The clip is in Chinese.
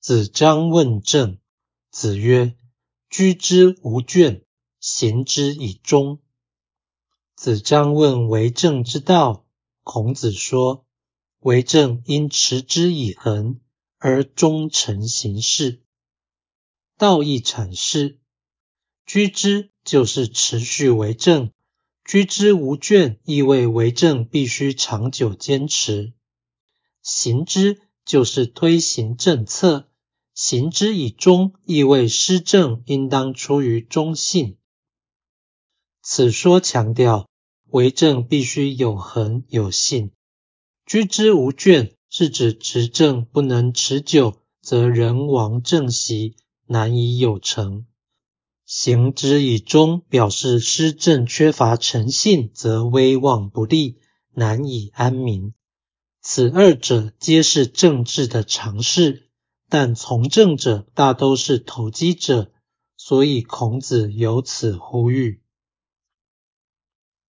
子张问政，子曰：“居之无倦，行之以忠。”子张问为政之道，孔子说：“为政应持之以恒，而忠诚行事。”道义阐释：居之就是持续为政，居之无倦意味为政必须长久坚持；行之就是推行政策，行之以忠意味施政应当出于忠信。此说强调为政必须有恒有信，居之无倦是指执政不能持久，则人亡政息。难以有成，行之以忠，表示施政缺乏诚信，则威望不立，难以安民。此二者皆是政治的常识，但从政者大都是投机者，所以孔子由此呼吁。